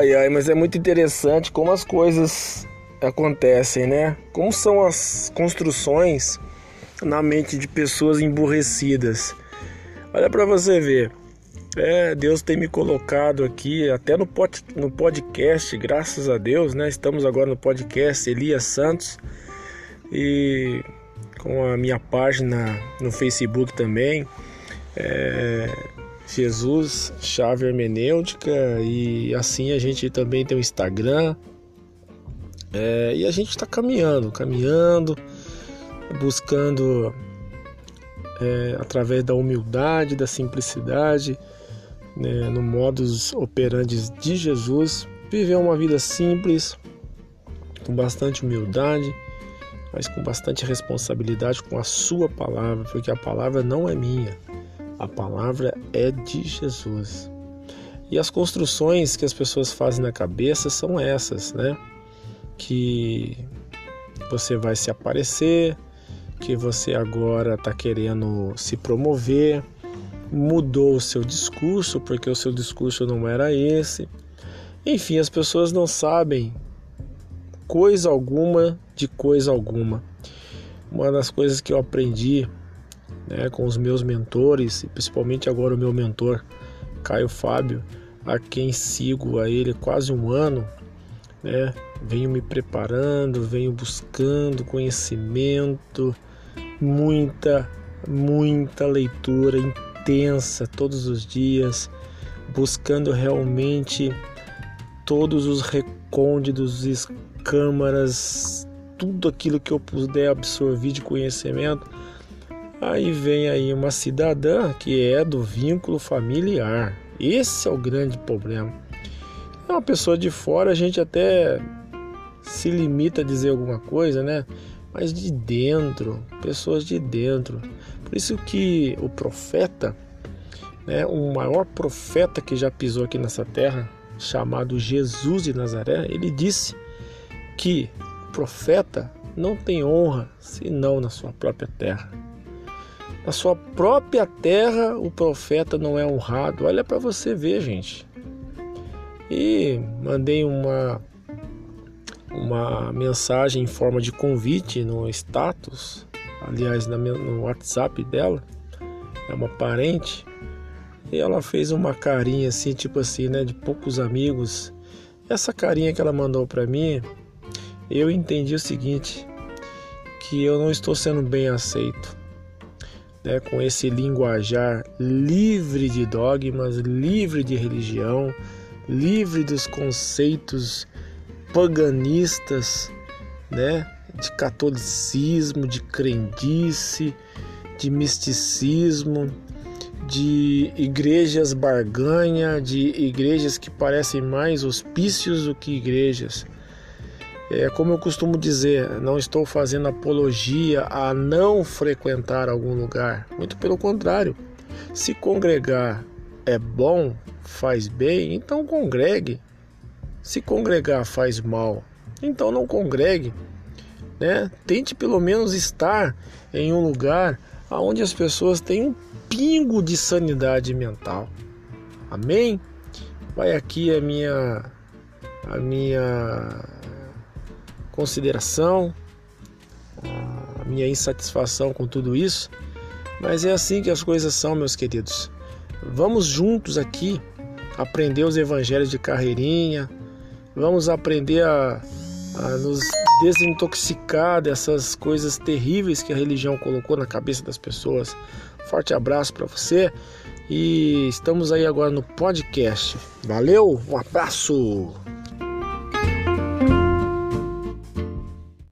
Ai, ai, mas é muito interessante como as coisas acontecem, né? Como são as construções na mente de pessoas emburrecidas. Olha para você ver. É, Deus tem me colocado aqui até no, pod, no podcast, graças a Deus, né? Estamos agora no podcast Elias Santos e com a minha página no Facebook também. É, Jesus Chave Hermenêutica e assim a gente também tem o Instagram. É, e a gente está caminhando, caminhando, buscando é, através da humildade, da simplicidade, né, no modus operandi de Jesus, viver uma vida simples, com bastante humildade, mas com bastante responsabilidade com a sua palavra, porque a palavra não é minha, a palavra é de Jesus. E as construções que as pessoas fazem na cabeça são essas, né? Que você vai se aparecer, que você agora está querendo se promover, mudou o seu discurso porque o seu discurso não era esse. Enfim, as pessoas não sabem coisa alguma de coisa alguma. Uma das coisas que eu aprendi né, com os meus mentores, principalmente agora o meu mentor Caio Fábio, a quem sigo a ele quase um ano, né, venho me preparando, venho buscando conhecimento, muita, muita leitura intensa todos os dias, buscando realmente todos os recônditos, câmaras, tudo aquilo que eu puder absorver de conhecimento. Aí vem aí uma cidadã que é do vínculo familiar. Esse é o grande problema. É uma pessoa de fora, a gente até se limita a dizer alguma coisa, né? Mas de dentro, pessoas de dentro. Por isso que o profeta, né, o maior profeta que já pisou aqui nessa terra, chamado Jesus de Nazaré, ele disse que o profeta não tem honra senão na sua própria terra. Na sua própria terra, o profeta não é honrado. Olha para você ver, gente. E mandei uma uma mensagem em forma de convite no status, aliás, no WhatsApp dela, é uma parente, e ela fez uma carinha assim, tipo assim, né, de poucos amigos. Essa carinha que ela mandou para mim, eu entendi o seguinte, que eu não estou sendo bem aceito. Né, com esse linguajar livre de dogmas, livre de religião, livre dos conceitos paganistas, né? De catolicismo, de crendice, de misticismo, de igrejas barganha, de igrejas que parecem mais hospícios do que igrejas. É como eu costumo dizer, não estou fazendo apologia a não frequentar algum lugar. Muito pelo contrário. Se congregar é bom, faz bem, então congregue. Se congregar faz mal, então não congregue. Né? Tente pelo menos estar em um lugar onde as pessoas têm um pingo de sanidade mental. Amém? Vai aqui a minha a minha consideração, a minha insatisfação com tudo isso, mas é assim que as coisas são, meus queridos. Vamos juntos aqui aprender os evangelhos de carreirinha, Vamos aprender a, a nos desintoxicar dessas coisas terríveis que a religião colocou na cabeça das pessoas. Forte abraço para você e estamos aí agora no podcast. Valeu, um abraço!